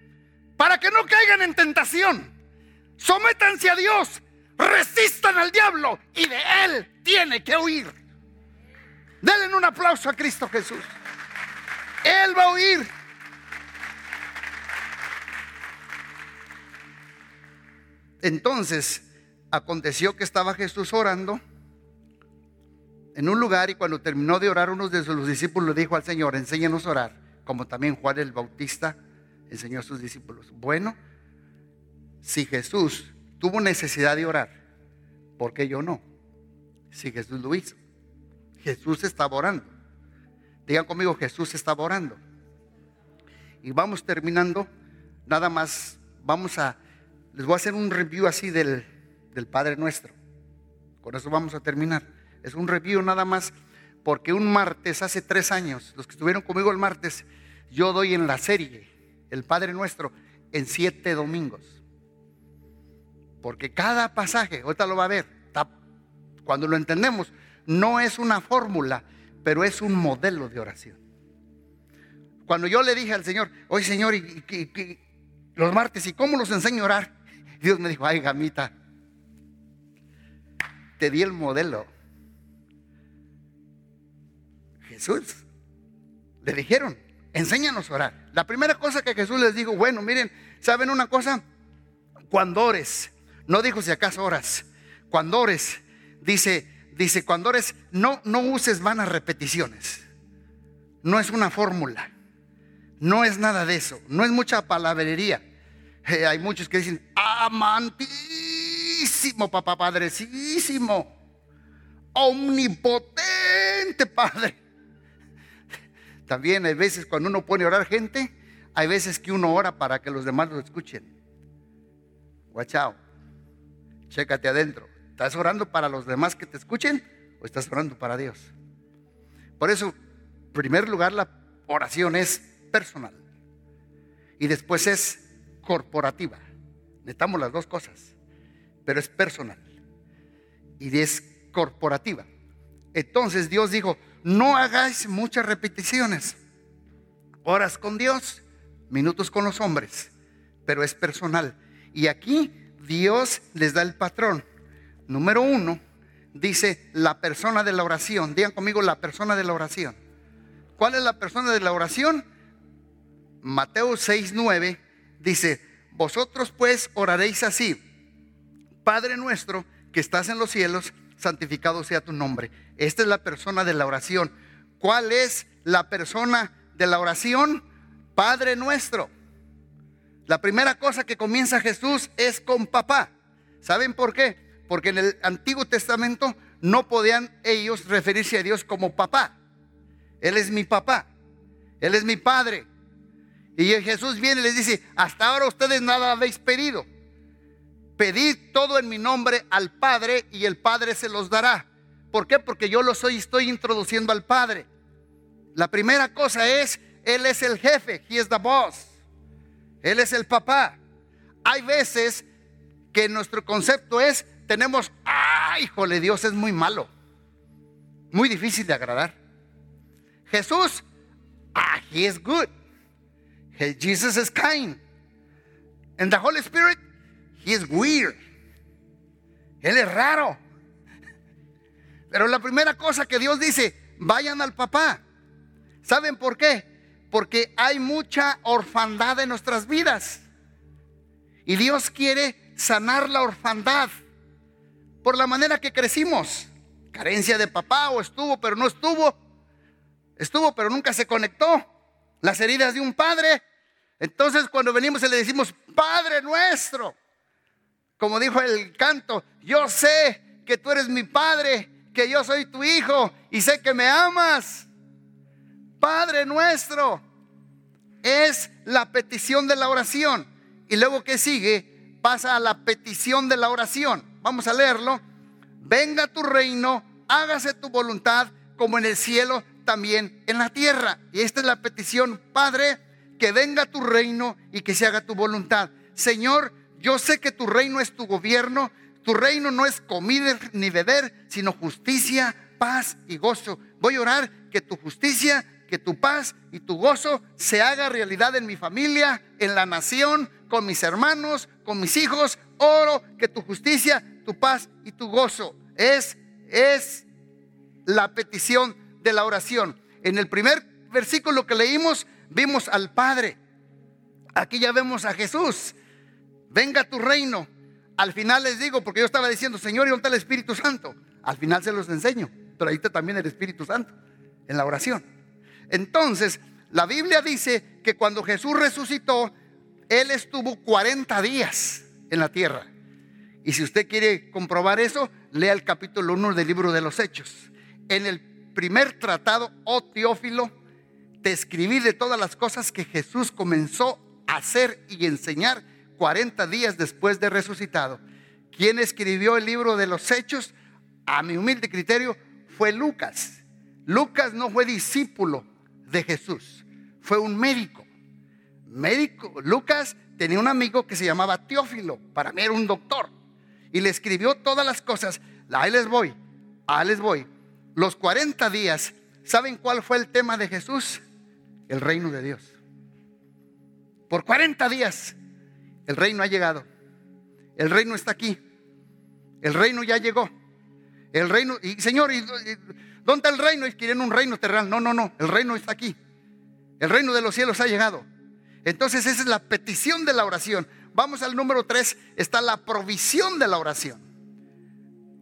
para que no caigan en tentación. Sométanse a Dios, resistan al diablo y de él tiene que huir. Denle un aplauso a Cristo Jesús. Él va a huir. Entonces, aconteció que estaba Jesús orando en un lugar y cuando terminó de orar, uno de sus discípulos le dijo al Señor, enséñanos a orar, como también Juan el Bautista enseñó a sus discípulos. Bueno, si Jesús tuvo necesidad de orar, ¿por qué yo no? Si Jesús lo hizo. Jesús estaba orando. Digan conmigo, Jesús estaba orando. Y vamos terminando, nada más, vamos a, les voy a hacer un review así del, del Padre Nuestro. Con eso vamos a terminar. Es un review nada más, porque un martes, hace tres años, los que estuvieron conmigo el martes, yo doy en la serie El Padre Nuestro en siete domingos. Porque cada pasaje, ahorita lo va a ver, cuando lo entendemos, no es una fórmula, pero es un modelo de oración. Cuando yo le dije al Señor, oye Señor, y, los martes, ¿y cómo los enseño a orar? Dios me dijo, ay gamita, te di el modelo. Jesús le dijeron, enséñanos a orar. La primera cosa que Jesús les dijo, bueno, miren, ¿saben una cosa? Cuando ores, no dijo si acaso oras, cuando ores, dice, dice, cuando ores, no, no uses vanas repeticiones. No es una fórmula. No es nada de eso. No es mucha palabrería. Eh, hay muchos que dicen, amantísimo, papá padrecísimo, omnipotente Padre. También hay veces cuando uno pone a orar gente, hay veces que uno ora para que los demás lo escuchen. Out. Chécate adentro. ¿Estás orando para los demás que te escuchen o estás orando para Dios? Por eso, en primer lugar, la oración es personal y después es corporativa. Necesitamos las dos cosas, pero es personal y es corporativa. Entonces Dios dijo, no hagáis muchas repeticiones. Horas con Dios, minutos con los hombres, pero es personal. Y aquí Dios les da el patrón. Número uno, dice la persona de la oración. Digan conmigo la persona de la oración. ¿Cuál es la persona de la oración? Mateo 6, 9 dice, vosotros pues oraréis así, Padre nuestro que estás en los cielos, santificado sea tu nombre. Esta es la persona de la oración. ¿Cuál es la persona de la oración? Padre nuestro. La primera cosa que comienza Jesús es con papá. ¿Saben por qué? Porque en el Antiguo Testamento no podían ellos referirse a Dios como papá. Él es mi papá. Él es mi padre. Y Jesús viene y les dice, hasta ahora ustedes nada habéis pedido. Pedid todo en mi nombre al Padre y el Padre se los dará. ¿Por qué? Porque yo lo soy estoy introduciendo al Padre. La primera cosa es, Él es el jefe, He is the boss. Él es el papá. Hay veces que nuestro concepto es, tenemos, ay, híjole, Dios es muy malo. Muy difícil de agradar. Jesús, ah, he is good. Jesus is kind. And the Holy Spirit, he is weird. Él es raro. Pero la primera cosa que Dios dice, vayan al papá. ¿Saben por qué? porque hay mucha orfandad en nuestras vidas. Y Dios quiere sanar la orfandad por la manera que crecimos. Carencia de papá o estuvo pero no estuvo. Estuvo pero nunca se conectó. Las heridas de un padre. Entonces cuando venimos y le decimos, Padre nuestro, como dijo el canto, yo sé que tú eres mi Padre, que yo soy tu Hijo y sé que me amas. Padre nuestro, es la petición de la oración. Y luego que sigue, pasa a la petición de la oración. Vamos a leerlo. Venga tu reino, hágase tu voluntad como en el cielo, también en la tierra. Y esta es la petición, Padre, que venga tu reino y que se haga tu voluntad. Señor, yo sé que tu reino es tu gobierno. Tu reino no es comida ni beber, sino justicia, paz y gozo. Voy a orar que tu justicia que tu paz y tu gozo se haga realidad en mi familia, en la nación, con mis hermanos, con mis hijos. Oro que tu justicia, tu paz y tu gozo es es la petición de la oración. En el primer versículo que leímos vimos al Padre. Aquí ya vemos a Jesús. Venga tu reino. Al final les digo, porque yo estaba diciendo, Señor, ¿y dónde está el Espíritu Santo? Al final se los enseño. Pero también el Espíritu Santo en la oración. Entonces, la Biblia dice que cuando Jesús resucitó, Él estuvo 40 días en la tierra. Y si usted quiere comprobar eso, lea el capítulo 1 del libro de los Hechos. En el primer tratado, oh Teófilo, te escribí de todas las cosas que Jesús comenzó a hacer y enseñar 40 días después de resucitado. ¿Quién escribió el libro de los Hechos? A mi humilde criterio, fue Lucas. Lucas no fue discípulo de Jesús. Fue un médico. Médico. Lucas tenía un amigo que se llamaba Teófilo. Para mí era un doctor. Y le escribió todas las cosas. Ahí les voy. Ahí les voy. Los 40 días. ¿Saben cuál fue el tema de Jesús? El reino de Dios. Por 40 días el reino ha llegado. El reino está aquí. El reino ya llegó. El reino, y Señor, y, ¿Dónde está el reino? Y quieren un reino terrenal. No, no, no. El reino está aquí. El reino de los cielos ha llegado. Entonces esa es la petición de la oración. Vamos al número tres. Está la provisión de la oración.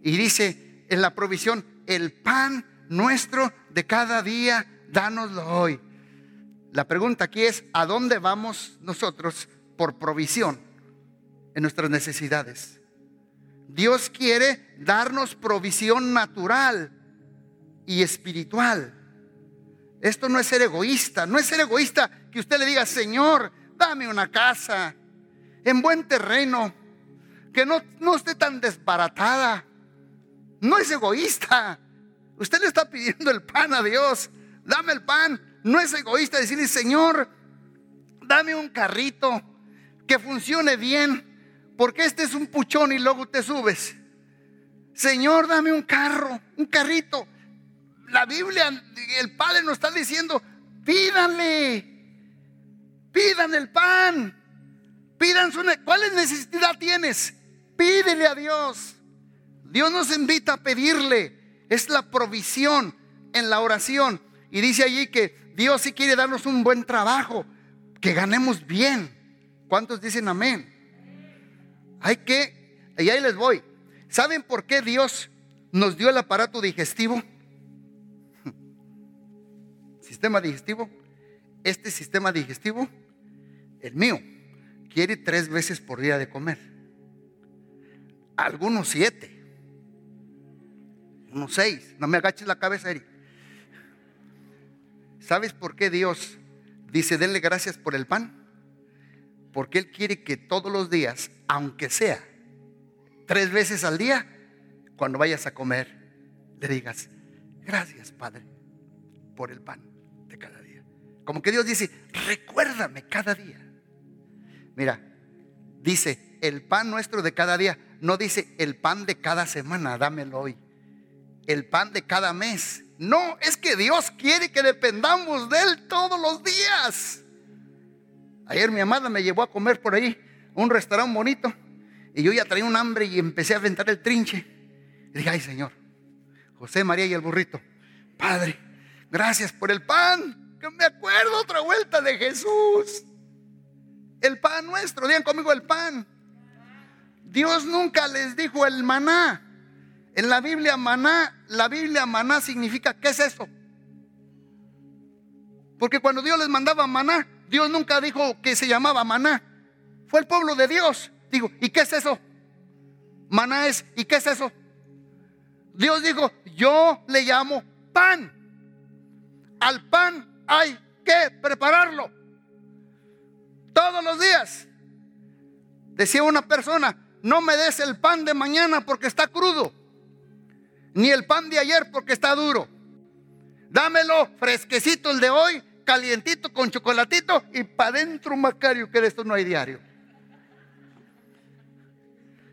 Y dice en la provisión, el pan nuestro de cada día, dánoslo hoy. La pregunta aquí es, ¿a dónde vamos nosotros por provisión en nuestras necesidades? Dios quiere darnos provisión natural y espiritual. Esto no es ser egoísta, no es ser egoísta que usted le diga, Señor, dame una casa en buen terreno, que no, no esté tan desbaratada. No es egoísta. Usted le está pidiendo el pan a Dios. Dame el pan. No es egoísta decirle, Señor, dame un carrito que funcione bien, porque este es un puchón y luego te subes. Señor, dame un carro, un carrito la Biblia, el Padre nos está diciendo, pídanle, pidan el pan, pidan su... ¿Cuál necesidad tienes? Pídele a Dios. Dios nos invita a pedirle. Es la provisión en la oración. Y dice allí que Dios sí quiere darnos un buen trabajo, que ganemos bien. ¿Cuántos dicen amén? Hay que, y ahí les voy. ¿Saben por qué Dios nos dio el aparato digestivo? Sistema digestivo. Este sistema digestivo, el mío, quiere tres veces por día de comer. Algunos siete. Unos seis. No me agaches la cabeza, Eric. ¿Sabes por qué Dios dice, denle gracias por el pan? Porque Él quiere que todos los días, aunque sea tres veces al día, cuando vayas a comer, le digas, gracias Padre por el pan de cada día. Como que Dios dice, recuérdame cada día. Mira, dice, el pan nuestro de cada día, no dice el pan de cada semana, dámelo hoy. El pan de cada mes, no, es que Dios quiere que dependamos de Él todos los días. Ayer mi amada me llevó a comer por ahí, un restaurante bonito, y yo ya traía un hambre y empecé a aventar el trinche. Y dije, ay Señor, José, María y el burrito, Padre, gracias por el pan, que me acuerdo otra vuelta de Jesús. El pan nuestro, digan conmigo el pan. Dios nunca les dijo el maná. En la Biblia maná, la Biblia maná significa, ¿qué es eso? Porque cuando Dios les mandaba maná, Dios nunca dijo que se llamaba maná. Fue el pueblo de Dios. Digo, ¿y qué es eso? Maná es, ¿y qué es eso? Dios dijo, yo le llamo pan. Al pan hay que prepararlo. Todos los días. Decía una persona, no me des el pan de mañana porque está crudo ni el pan de ayer porque está duro. Dámelo fresquecito el de hoy, calientito con chocolatito y para adentro Macario, que de esto no hay diario.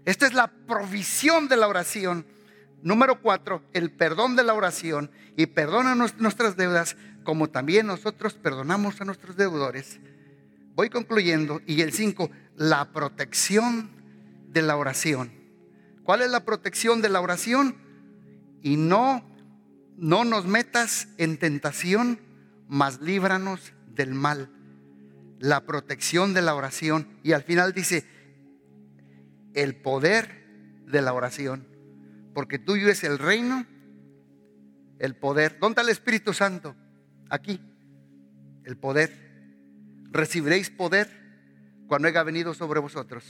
Esta es la provisión de la oración. Número cuatro, el perdón de la oración y perdona nuestras deudas como también nosotros perdonamos a nuestros deudores. Voy concluyendo. Y el cinco, la protección de la oración. ¿Cuál es la protección de la oración? Y no, no nos metas en tentación, mas líbranos del mal. La protección de la oración. Y al final dice, el poder de la oración. Porque tuyo es el reino, el poder. ¿Dónde está el Espíritu Santo? Aquí, el poder. Recibiréis poder cuando haya venido sobre vosotros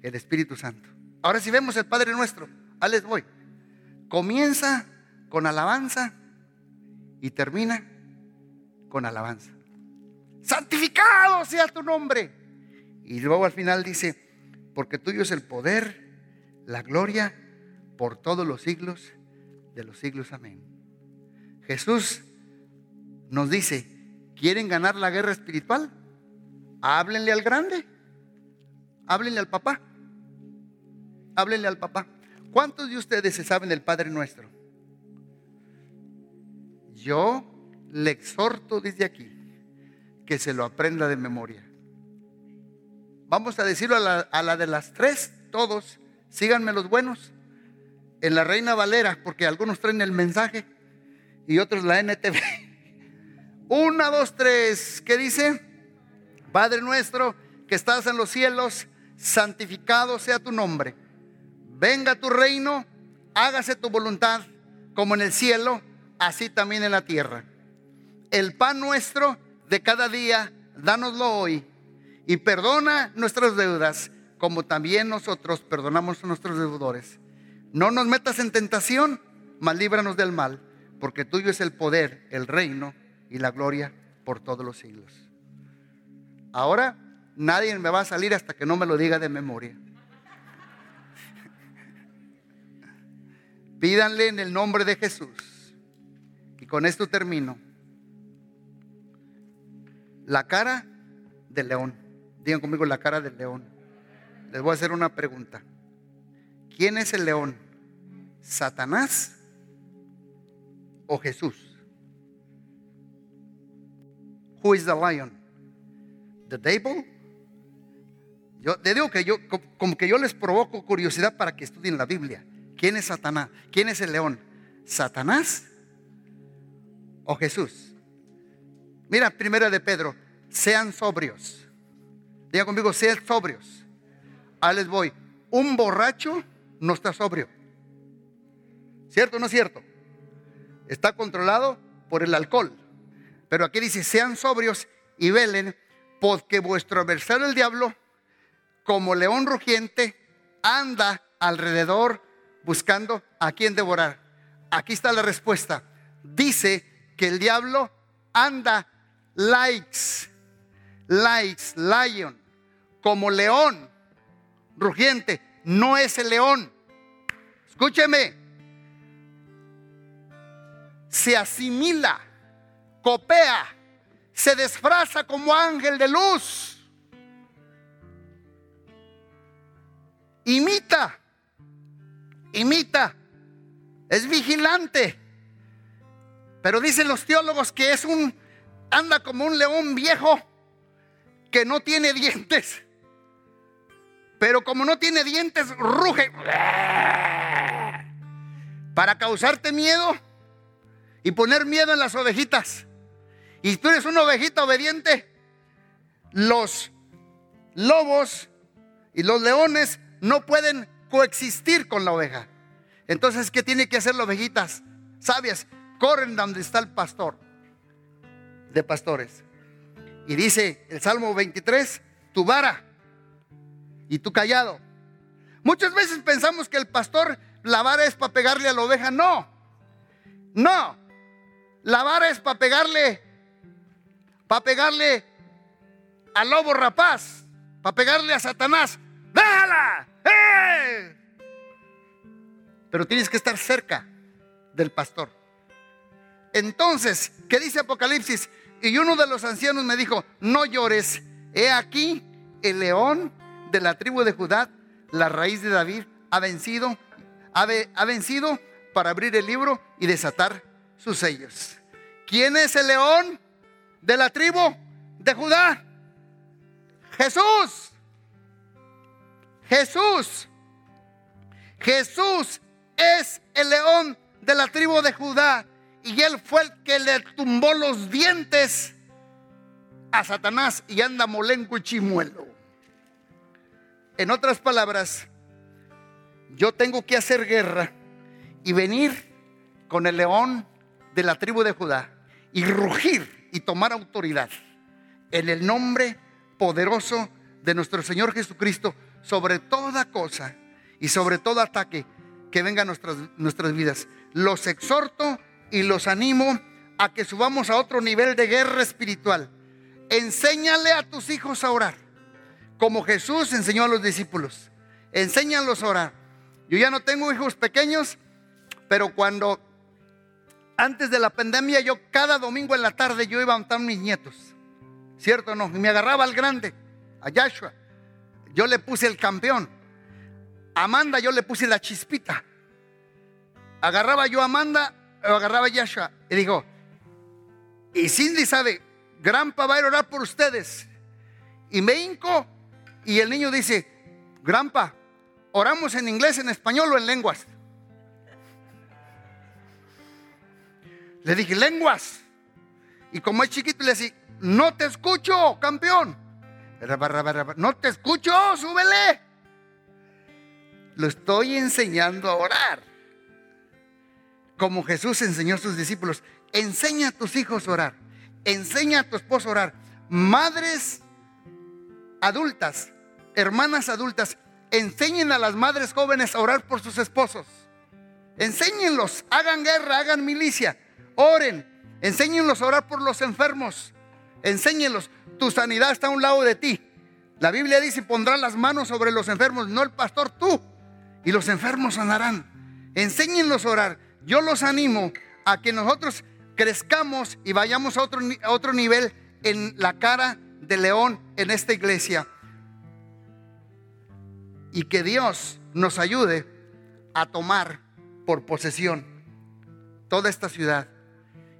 el Espíritu Santo. Ahora si vemos el Padre nuestro, ahí les voy. Comienza con alabanza y termina con alabanza. Santificado sea tu nombre. Y luego al final dice, porque tuyo es el poder, la gloria por todos los siglos de los siglos. Amén. Jesús nos dice, ¿quieren ganar la guerra espiritual? Háblenle al grande. Háblenle al papá. Háblenle al papá. ¿Cuántos de ustedes se saben el Padre Nuestro? Yo le exhorto desde aquí que se lo aprenda de memoria. Vamos a decirlo a la, de las tres, todos, síganme los buenos. En la Reina Valera, porque algunos traen el mensaje y otros la NTV. Una, dos, tres. ¿Qué dice? Padre nuestro que estás en los cielos, santificado sea tu nombre venga tu reino, hágase tu voluntad como en el cielo, así también en la tierra. El pan nuestro de cada día, dánoslo hoy y perdona nuestras deudas como también nosotros perdonamos a nuestros deudores. No nos metas en tentación, mas líbranos del mal, porque tuyo es el poder, el reino y la gloria por todos los siglos. Ahora nadie me va a salir hasta que no me lo diga de memoria. Pídanle en el nombre de Jesús. Y con esto termino. La cara del león. Digan conmigo la cara del león. Les voy a hacer una pregunta. ¿Quién es el león? ¿Satanás o Jesús? Who is the lion? The devil? Yo te digo que yo, como que yo les provoco curiosidad para que estudien la Biblia. ¿Quién es Satanás? ¿Quién es el león? ¿Satanás o Jesús? Mira, primera de Pedro, sean sobrios. Diga conmigo, sean sobrios. Ahí les voy. Un borracho no está sobrio. ¿Cierto o no es cierto? Está controlado por el alcohol. Pero aquí dice, sean sobrios y velen, porque vuestro adversario el diablo, como león rugiente, anda alrededor buscando a quien devorar. Aquí está la respuesta. Dice que el diablo anda likes, likes, lion, como león rugiente. No es el león. Escúcheme. Se asimila, copea, se disfraza como ángel de luz. Imita, imita, es vigilante. Pero dicen los teólogos que es un, anda como un león viejo que no tiene dientes. Pero como no tiene dientes, ruge para causarte miedo y poner miedo en las ovejitas. Y tú eres una ovejita obediente. Los lobos y los leones no pueden coexistir con la oveja. Entonces, ¿qué tiene que hacer las ovejitas sabias? Corren donde está el pastor de pastores. Y dice el Salmo 23, tu vara y tu callado. Muchas veces pensamos que el pastor, la vara es para pegarle a la oveja. No, no. La vara es para pegarle, para pegarle al lobo rapaz, para pegarle a Satanás. ¡Déjala! Pero tienes que estar cerca del pastor. Entonces, ¿qué dice Apocalipsis? Y uno de los ancianos me dijo, no llores, he aquí el león de la tribu de Judá, la raíz de David, ha vencido, ha vencido para abrir el libro y desatar sus sellos. ¿Quién es el león de la tribu de Judá? Jesús. Jesús. Jesús es el león de la tribu de Judá. Y él fue el que le tumbó los dientes a Satanás y anda molenco y chimuelo. En otras palabras, yo tengo que hacer guerra y venir con el león de la tribu de Judá y rugir y tomar autoridad en el nombre poderoso de nuestro Señor Jesucristo sobre toda cosa y sobre todo ataque que venga a nuestras, nuestras vidas. Los exhorto y los animo a que subamos a otro nivel de guerra espiritual. Enséñale a tus hijos a orar como Jesús enseñó a los discípulos. Enséñalos a orar. Yo ya no tengo hijos pequeños, pero cuando antes de la pandemia yo cada domingo en la tarde yo iba a montar mis nietos. ¿Cierto o no? Y me agarraba al grande, a Yahshua. Yo le puse el campeón. A Amanda yo le puse la chispita. Agarraba yo a Amanda o agarraba a Yahshua. Y dijo, y Cindy sabe, Granpa va a orar por ustedes. Y me hinco y el niño dice, Grampa, oramos en inglés, en español o en lenguas. Le dije, lenguas. Y como es chiquito, le dije, no te escucho, campeón. No te escucho, súbele. Lo estoy enseñando a orar. Como Jesús enseñó a sus discípulos. Enseña a tus hijos a orar. Enseña a tu esposo a orar. Madres adultas, hermanas adultas, enseñen a las madres jóvenes a orar por sus esposos. Enséñenlos, hagan guerra, hagan milicia, oren, enséñenlos a orar por los enfermos. Enséñenlos, tu sanidad está a un lado de ti. La Biblia dice, pondrán las manos sobre los enfermos, no el pastor, tú. Y los enfermos sanarán. Enséñenlos a orar. Yo los animo a que nosotros crezcamos y vayamos a otro, a otro nivel en la cara de león en esta iglesia y que Dios nos ayude a tomar por posesión toda esta ciudad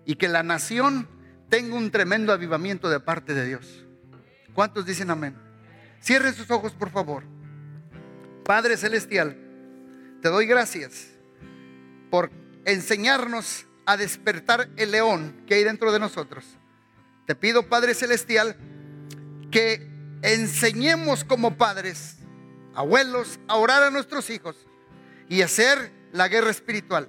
y que la nación tenga un tremendo avivamiento de parte de Dios. ¿Cuántos dicen amén? Cierren sus ojos, por favor. Padre Celestial, te doy gracias por enseñarnos a despertar el león que hay dentro de nosotros. Te pido, Padre Celestial, que enseñemos como padres, abuelos, a orar a nuestros hijos y hacer la guerra espiritual.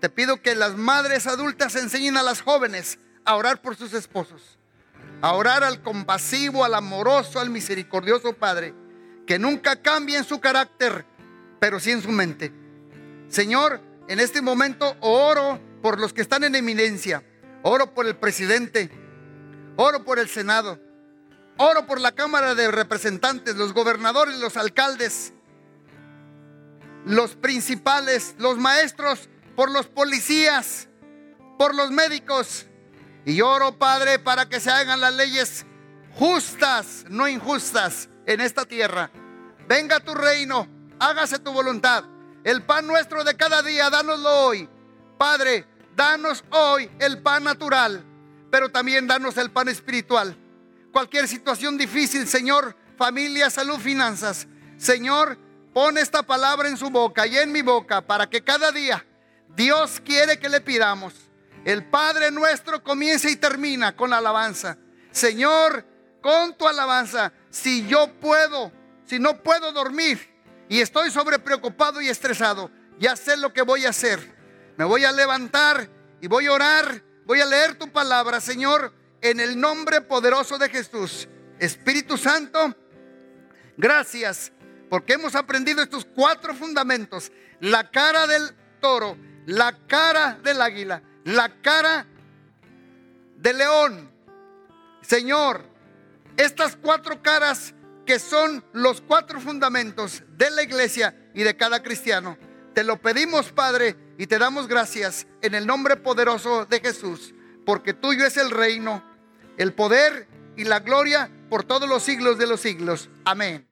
Te pido que las madres adultas enseñen a las jóvenes a orar por sus esposos, a orar al compasivo, al amoroso, al misericordioso Padre, que nunca cambie en su carácter, pero sí en su mente. Señor, en este momento oro por los que están en eminencia, oro por el presidente, oro por el Senado, oro por la Cámara de Representantes, los gobernadores, los alcaldes, los principales, los maestros, por los policías, por los médicos. Y oro, Padre, para que se hagan las leyes justas, no injustas, en esta tierra. Venga tu reino, hágase tu voluntad. El pan nuestro de cada día, dánoslo hoy. Padre, danos hoy el pan natural, pero también danos el pan espiritual. Cualquier situación difícil, Señor, familia, salud, finanzas. Señor, pon esta palabra en su boca y en mi boca para que cada día Dios quiere que le pidamos. El Padre nuestro comienza y termina con la alabanza. Señor, con tu alabanza, si yo puedo, si no puedo dormir y estoy sobre preocupado y estresado, ya sé lo que voy a hacer. Me voy a levantar y voy a orar, voy a leer tu palabra, Señor, en el nombre poderoso de Jesús. Espíritu Santo, gracias porque hemos aprendido estos cuatro fundamentos. La cara del toro, la cara del águila, la cara del león. Señor, estas cuatro caras que son los cuatro fundamentos de la iglesia y de cada cristiano. Te lo pedimos, Padre, y te damos gracias en el nombre poderoso de Jesús, porque tuyo es el reino, el poder y la gloria por todos los siglos de los siglos. Amén.